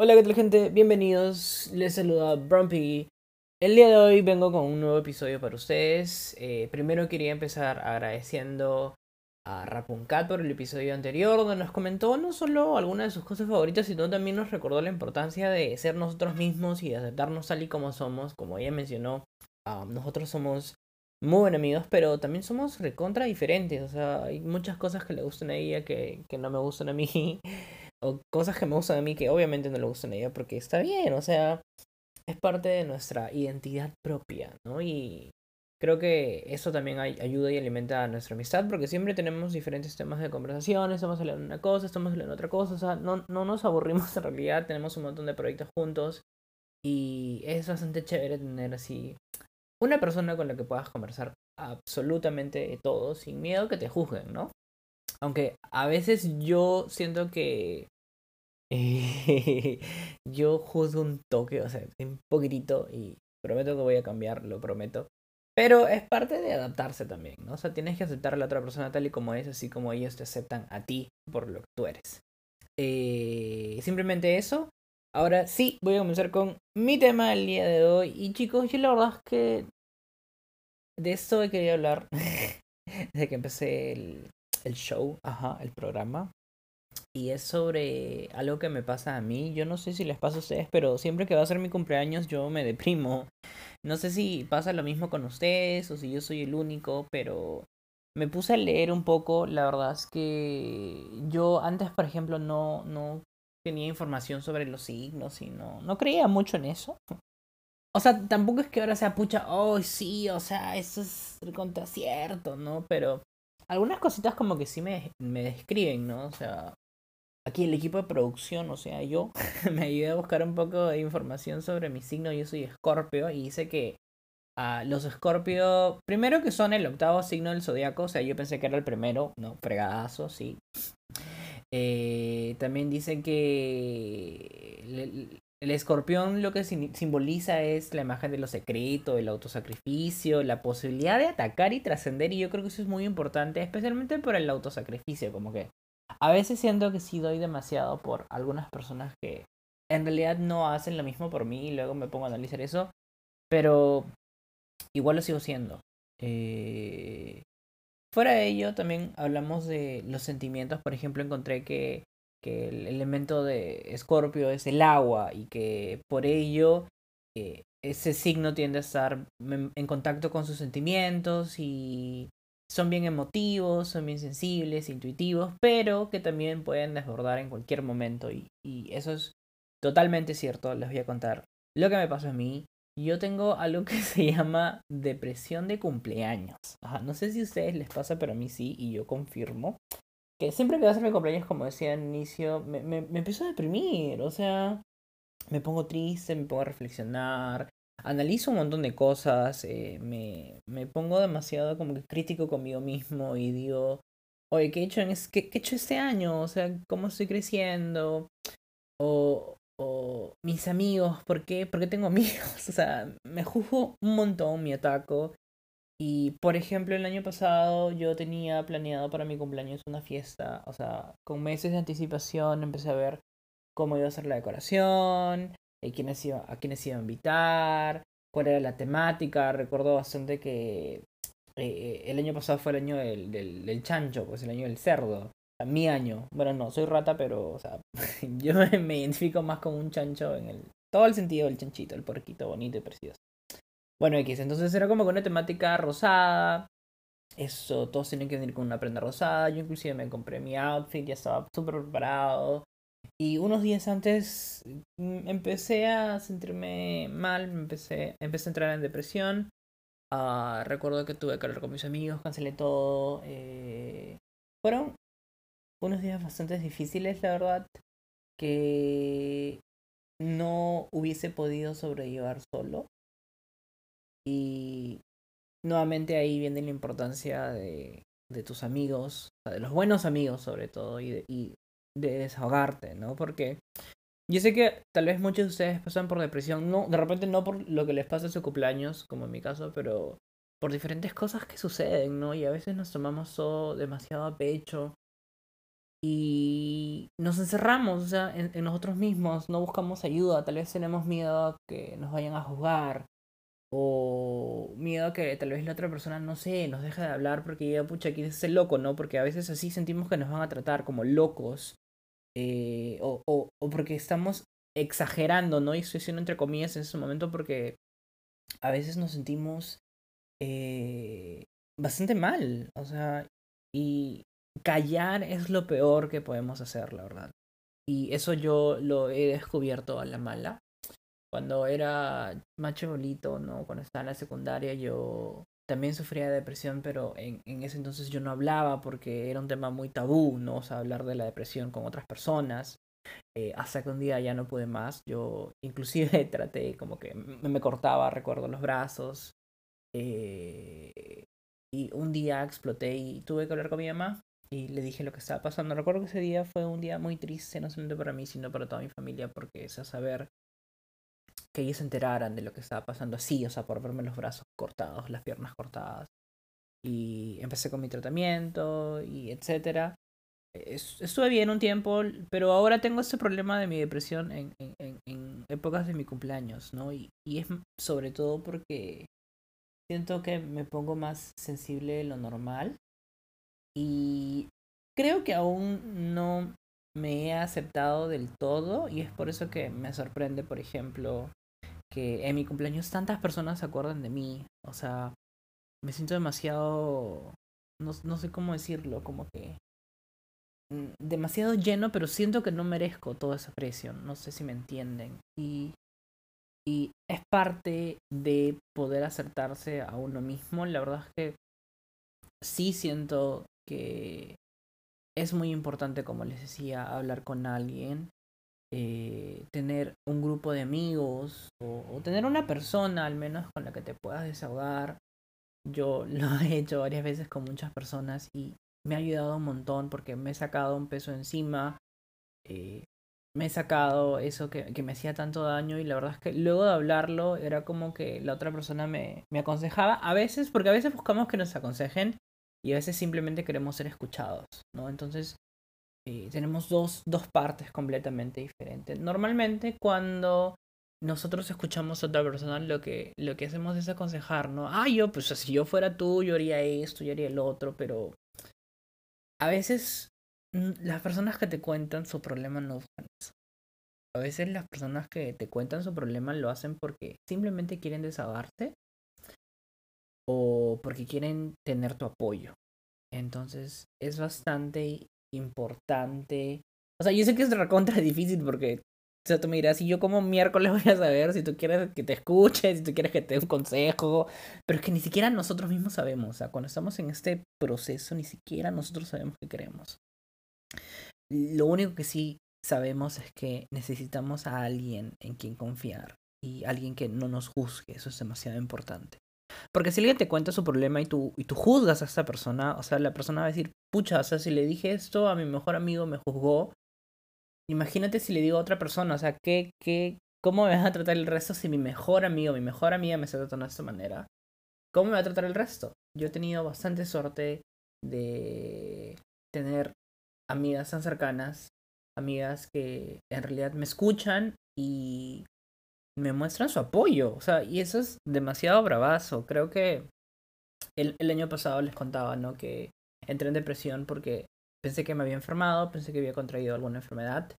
Hola, ¿qué tal gente? Bienvenidos. Les saluda Brumpy. El día de hoy vengo con un nuevo episodio para ustedes. Eh, primero quería empezar agradeciendo a Rapuncat por el episodio anterior, donde nos comentó no solo algunas de sus cosas favoritas, sino también nos recordó la importancia de ser nosotros mismos y de aceptarnos tal y como somos. Como ella mencionó, ah, nosotros somos muy buenos amigos, pero también somos recontra diferentes. O sea, hay muchas cosas que le gustan a ella que, que no me gustan a mí. o cosas que me gustan a mí que obviamente no le gustan a ella porque está bien, o sea, es parte de nuestra identidad propia, ¿no? Y creo que eso también ayuda y alimenta a nuestra amistad porque siempre tenemos diferentes temas de conversación, estamos hablando de una cosa, estamos hablando de otra cosa, o sea, no, no nos aburrimos en realidad, tenemos un montón de proyectos juntos y es bastante chévere tener así una persona con la que puedas conversar absolutamente todo sin miedo que te juzguen, ¿no? Aunque a veces yo siento que yo juzgo un toque, o sea, un poquitito y prometo que voy a cambiar, lo prometo. Pero es parte de adaptarse también, ¿no? O sea, tienes que aceptar a la otra persona tal y como es, así como ellos te aceptan a ti por lo que tú eres. Eh, simplemente eso. Ahora sí, voy a comenzar con mi tema del día de hoy. Y chicos, yo la verdad es que de esto he querido hablar desde que empecé el, el show, ajá, el programa. Y es sobre algo que me pasa a mí. Yo no sé si les pasa a ustedes, pero siempre que va a ser mi cumpleaños yo me deprimo. No sé si pasa lo mismo con ustedes o si yo soy el único, pero me puse a leer un poco. La verdad es que yo antes, por ejemplo, no, no tenía información sobre los signos y no, no creía mucho en eso. O sea, tampoco es que ahora sea pucha, oh sí, o sea, eso es contra cierto, ¿no? Pero algunas cositas como que sí me, me describen, ¿no? O sea, aquí el equipo de producción, o sea, yo me ayudé a buscar un poco de información sobre mi signo. Yo soy Escorpio y dice que a los Escorpio, primero que son el octavo signo del zodiaco, o sea, yo pensé que era el primero, no, fregadazo, sí. Eh, también dice que el escorpión lo que simboliza es la imagen de lo secreto, el autosacrificio, la posibilidad de atacar y trascender. Y yo creo que eso es muy importante, especialmente por el autosacrificio. Como que a veces siento que sí doy demasiado por algunas personas que en realidad no hacen lo mismo por mí y luego me pongo a analizar eso. Pero igual lo sigo siendo. Eh... Fuera de ello, también hablamos de los sentimientos. Por ejemplo, encontré que que el elemento de Escorpio es el agua y que por ello eh, ese signo tiende a estar en contacto con sus sentimientos y son bien emotivos, son bien sensibles, intuitivos, pero que también pueden desbordar en cualquier momento y, y eso es totalmente cierto, les voy a contar lo que me pasó a mí. Yo tengo algo que se llama depresión de cumpleaños. no sé si a ustedes les pasa, pero a mí sí, y yo confirmo que siempre que va a ser mi cumpleaños, como decía al inicio, me, me, me empiezo a deprimir, o sea, me pongo triste, me pongo a reflexionar, analizo un montón de cosas, eh, me, me pongo demasiado como que crítico conmigo mismo y digo, oye, ¿qué he hecho, en qué, he hecho este año? O sea, ¿cómo estoy creciendo? O, o mis amigos, ¿por qué? ¿por qué tengo amigos? O sea, me juzgo un montón, me ataco y por ejemplo, el año pasado yo tenía planeado para mi cumpleaños una fiesta, o sea, con meses de anticipación empecé a ver cómo iba a ser la decoración, eh, quiénes iba, a quiénes iba a invitar, cuál era la temática. Recuerdo bastante que eh, el año pasado fue el año del, del, del, chancho, pues el año del cerdo. mi año. Bueno, no, soy rata, pero, o sea, yo me identifico más con un chancho en el, todo el sentido del chanchito, el porquito bonito y precioso. Bueno, X, entonces era como con una temática rosada. Eso, todos tienen que venir con una prenda rosada. Yo inclusive me compré mi outfit, ya estaba súper preparado. Y unos días antes mm, empecé a sentirme mal, empecé, empecé a entrar en depresión. Uh, recuerdo que tuve que hablar con mis amigos, cancelé todo. Eh... Fueron unos días bastante difíciles, la verdad, que no hubiese podido sobrellevar solo. Y nuevamente ahí viene la importancia de, de tus amigos, de los buenos amigos sobre todo, y de, y de desahogarte, ¿no? Porque yo sé que tal vez muchos de ustedes pasan por depresión, no, de repente no por lo que les pasa en su cumpleaños, como en mi caso, pero por diferentes cosas que suceden, ¿no? Y a veces nos tomamos todo demasiado a pecho. Y nos encerramos o sea, en, nosotros mismos, no buscamos ayuda, tal vez tenemos miedo a que nos vayan a juzgar o miedo a que tal vez la otra persona, no sé, nos deje de hablar porque ya, pucha, aquí es ese loco, ¿no? Porque a veces así sentimos que nos van a tratar como locos eh, o, o, o porque estamos exagerando, ¿no? Y estoy diciendo entre comillas en ese momento porque a veces nos sentimos eh, bastante mal, o sea, y callar es lo peor que podemos hacer, la verdad. Y eso yo lo he descubierto a la mala. Cuando era macho bolito, ¿no? Cuando estaba en la secundaria, yo también sufría de depresión, pero en, en, ese entonces yo no hablaba porque era un tema muy tabú, ¿no? O sea, hablar de la depresión con otras personas. Eh, hasta que un día ya no pude más. Yo inclusive traté como que me, cortaba, recuerdo, los brazos. Eh, y un día exploté y tuve que hablar con mi mamá y le dije lo que estaba pasando. Recuerdo que ese día fue un día muy triste, no solamente para mí, sino para toda mi familia, porque es a saber que ellos se enteraran de lo que estaba pasando así, o sea, por verme los brazos cortados, las piernas cortadas. Y empecé con mi tratamiento y etcétera. Estuve bien un tiempo, pero ahora tengo este problema de mi depresión en, en, en épocas de mi cumpleaños, ¿no? Y, y es sobre todo porque siento que me pongo más sensible de lo normal y creo que aún no me he aceptado del todo y es por eso que me sorprende, por ejemplo, que en mi cumpleaños tantas personas se acuerdan de mí. O sea, me siento demasiado, no, no sé cómo decirlo, como que mm, demasiado lleno, pero siento que no merezco toda esa presión. No sé si me entienden. Y, y es parte de poder acertarse a uno mismo. La verdad es que sí siento que es muy importante, como les decía, hablar con alguien, eh, tener un grupo de amigos o, tener una persona al menos con la que te puedas desahogar. Yo lo he hecho varias veces con muchas personas y me ha ayudado un montón porque me he sacado un peso encima, eh, me he sacado eso que, que, me hacía tanto daño y la verdad es que luego de hablarlo era como que la otra persona me, me aconsejaba, a veces, porque a veces buscamos que nos aconsejen y a veces simplemente queremos ser escuchados, ¿no? Entonces eh, tenemos dos, dos partes completamente diferentes. Normalmente cuando nosotros escuchamos a otra persona, lo que, lo que hacemos es aconsejar, ¿no? Ah, yo, pues si yo fuera tú, yo haría esto, yo haría el otro, pero a veces mm, las personas que te cuentan su problema no buscan eso. A veces las personas que te cuentan su problema lo hacen porque simplemente quieren desahogarse o porque quieren tener tu apoyo. Entonces es bastante importante. O sea, yo sé que es recontra difícil porque, o sea, tú me dirás, si yo como miércoles voy a saber si tú quieres que te escuche, si tú quieres que te dé un consejo, pero es que ni siquiera nosotros mismos sabemos. O sea, cuando estamos en este proceso, ni siquiera nosotros sabemos qué queremos. Lo único que sí sabemos es que necesitamos a alguien en quien confiar y alguien que no nos juzgue. Eso es demasiado importante. Porque si alguien te cuenta su problema y tú, y tú juzgas a esa persona, o sea, la persona va a decir, pucha, o sea, si le dije esto a mi mejor amigo me juzgó, imagínate si le digo a otra persona, o sea, ¿qué, qué, ¿cómo me vas a tratar el resto si mi mejor amigo, mi mejor amiga me está tratando de esta manera? ¿Cómo me va a tratar el resto? Yo he tenido bastante suerte de tener amigas tan cercanas, amigas que en realidad me escuchan y me muestran su apoyo. O sea, y eso es demasiado bravazo. Creo que el, el año pasado les contaba, ¿no? Que entré en depresión porque pensé que me había enfermado, pensé que había contraído alguna enfermedad.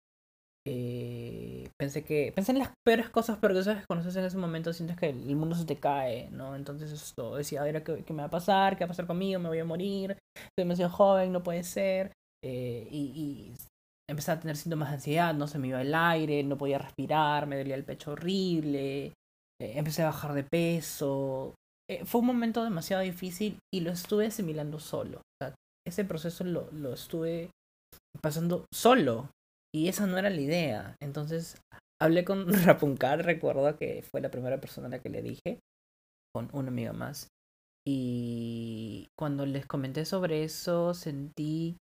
Eh, pensé que pensé en las peores cosas pero que estás en ese momento sientes que el mundo se te cae no entonces esto decía a ¿qué, ¿qué, me va a pasar qué va a pasar conmigo me voy a morir soy demasiado joven no puede ser eh, y, y, empecé a tener síntomas de ansiedad, no se me iba el aire, no podía respirar, me dolía el pecho horrible, eh, empecé a bajar de peso. Eh, fue un momento demasiado difícil y lo estuve asimilando solo. ese proceso lo, lo estuve pasando solo y esa no era la idea. Entonces hablé con Rapuncal, recuerdo que fue la primera persona a la que le dije, con una amiga más. Y cuando les comenté sobre eso, sentí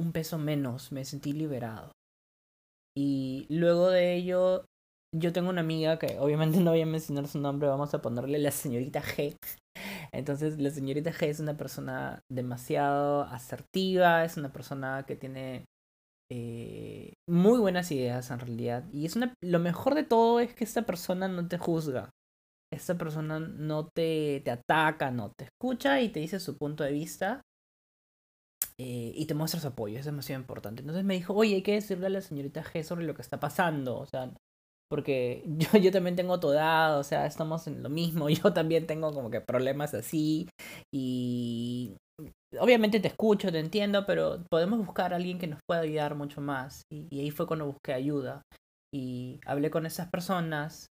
un peso menos, me sentí liberado. Y luego de ello, yo tengo una amiga que obviamente no voy a mencionar su nombre, vamos a ponerle la señorita G. Entonces, la señorita G es una persona demasiado asertiva, es una persona que tiene Eh, muy buenas ideas en realidad. Y es una, lo mejor de todo es que esta persona no te juzga. Esta persona no te, te ataca, no te escucha y te dice su punto de vista. Eh, y te muestra su apoyo, es demasiado importante. Entonces me dijo, oye, hay que decirle a la señorita G sobre lo que está pasando. O sea, porque yo, yo también tengo toda, o sea, estamos en lo mismo. Yo también tengo como que problemas así. Y obviamente te escucho, te entiendo, pero podemos buscar a alguien que nos pueda ayudar mucho más. Y, ahí fue cuando busqué ayuda. Y hablé con esas personas,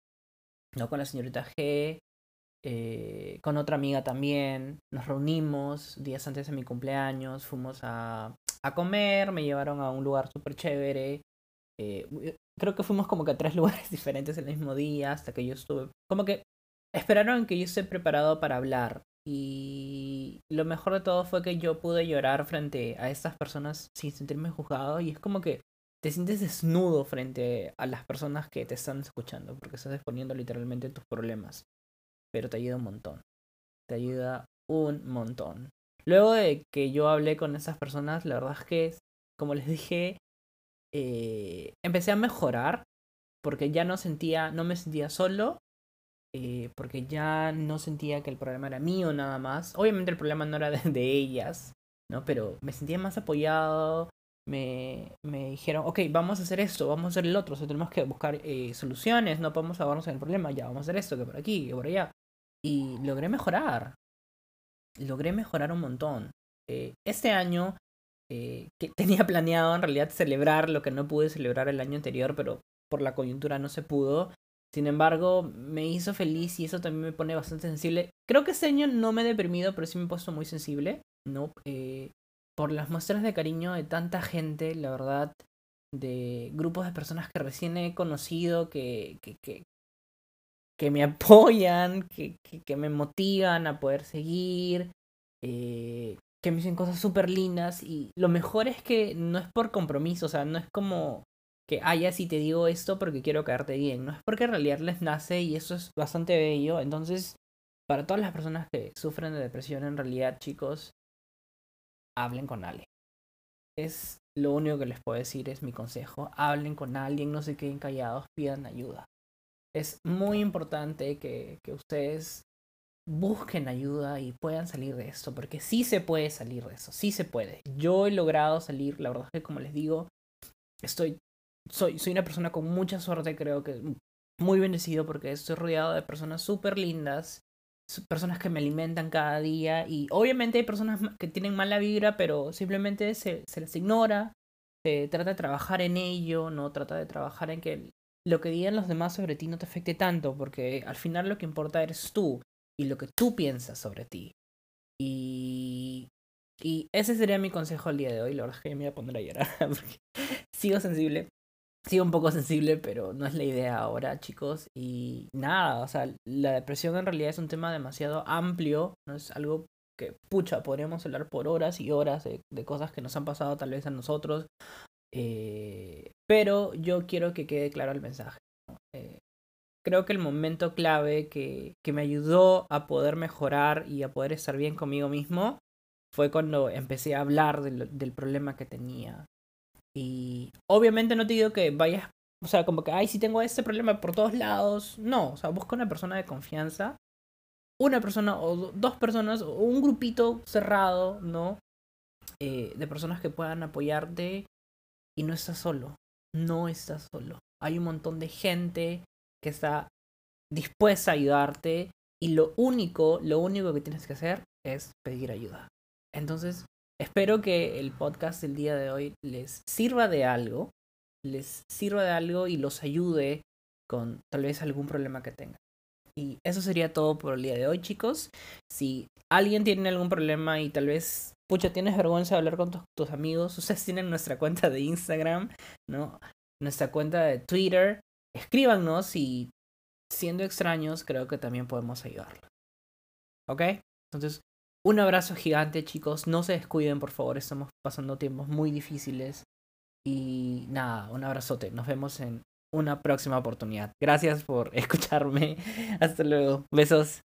no con la señorita G, eh, con otra amiga también. Nos reunimos días antes de mi cumpleaños, fuimos a, a comer, me llevaron a un lugar súper chévere. Eh, creo que fuimos como que a tres lugares diferentes el mismo día, hasta que yo estuve... Como que esperaron que yo esté preparado para hablar. Y lo mejor de todo fue que yo pude llorar frente a estas personas sin sentirme juzgado. Y es como que te sientes desnudo frente a las personas que te están escuchando, porque estás exponiendo literalmente tus problemas. Pero te ayuda un montón. Te ayuda un montón. Luego de que yo hablé con esas personas, la verdad es que, como les dije, eh, empecé a mejorar porque ya no sentía, no me sentía solo eh, porque ya no sentía que el problema era mío nada más. Obviamente el problema no era de, ellas, ¿no? Pero me sentía más apoyado, me, me, dijeron, ok, vamos a hacer esto, vamos a hacer el otro, o sea, tenemos que buscar eh, soluciones, no podemos ahogarnos en el problema, ya, vamos a hacer esto, que por aquí, que por allá. Y logré mejorar, logré mejorar un montón. Eh, este año que tenía planeado en realidad celebrar lo que no pude celebrar el año anterior, pero por la coyuntura no se pudo. Sin embargo, me hizo feliz y eso también me pone bastante sensible. Creo que este año no me he deprimido, pero sí me he puesto muy sensible, ¿no? Eh, por las muestras de cariño de tanta gente, la verdad, de grupos de personas que recién he conocido, que, que, que, que me apoyan, que, que, me motivan a poder seguir, eh, que me dicen cosas súper lindas. Y lo mejor es que no es por compromiso, o sea, no es como que, haya si te digo esto porque quiero caerte bien, no es porque en realidad les nace y eso es bastante bello. Entonces, para todas las personas que sufren de depresión, en realidad, chicos, hablen con alguien. Es lo único que les puedo decir, es mi consejo. Hablen con alguien, no se queden callados, pidan ayuda. Es muy importante que, que ustedes busquen ayuda y puedan salir de esto, porque sí se puede salir de eso, sí se puede. Yo he logrado salir, la verdad es que como les digo, estoy soy, soy una persona con mucha suerte, creo que muy bendecido porque estoy rodeado de personas súper lindas, personas que me alimentan cada día y obviamente hay personas que tienen mala vibra, pero simplemente se, se les ignora, se trata de trabajar en ello, no trata de trabajar en que lo que digan los demás sobre ti no te afecte tanto, porque al final lo que importa eres tú y lo que tú piensas sobre ti. Y, y ese sería mi consejo al día de hoy. La verdad es que me voy a poner a llorar porque sigo sensible. Sigo un poco sensible, pero no es la idea ahora, chicos. Y nada, o sea, la depresión en realidad es un tema demasiado amplio, no es algo que, pucha, podríamos hablar por horas y horas de, cosas que nos han pasado tal vez a nosotros. Eh, pero yo quiero que quede claro el mensaje. Eh, creo que el momento clave que, que me ayudó a poder mejorar y a poder estar bien conmigo mismo fue cuando empecé a hablar del problema que tenía. Y obviamente no te digo que vayas, o sea, como que, ay, si tengo este problema por todos lados. No, o sea, busca una persona de confianza. Una persona o dos personas o un grupito cerrado, ¿no? Eh, de personas que puedan apoyarte y no estás solo. No estás solo. Hay un montón de gente que está dispuesta a ayudarte y lo único, lo único que tienes que hacer es pedir ayuda. Entonces, Espero que el podcast del día de hoy les sirva de algo, les sirva de algo y los ayude con tal vez algún problema que tengan. Y eso sería todo por el día de hoy, chicos. Si alguien tiene algún problema y tal vez, pucha, tienes vergüenza de hablar con tus, amigos, ustedes tienen nuestra cuenta de Instagram, ¿no? Nuestra cuenta de Twitter. Escríbanos y siendo extraños, creo que también podemos ayudarlos. ¿Ok? Entonces, un abrazo gigante, chicos. No se descuiden, por favor. Estamos pasando tiempos muy difíciles. Y nada, un abrazote. Nos vemos en una próxima oportunidad. Gracias por escucharme. Hasta luego. Besos.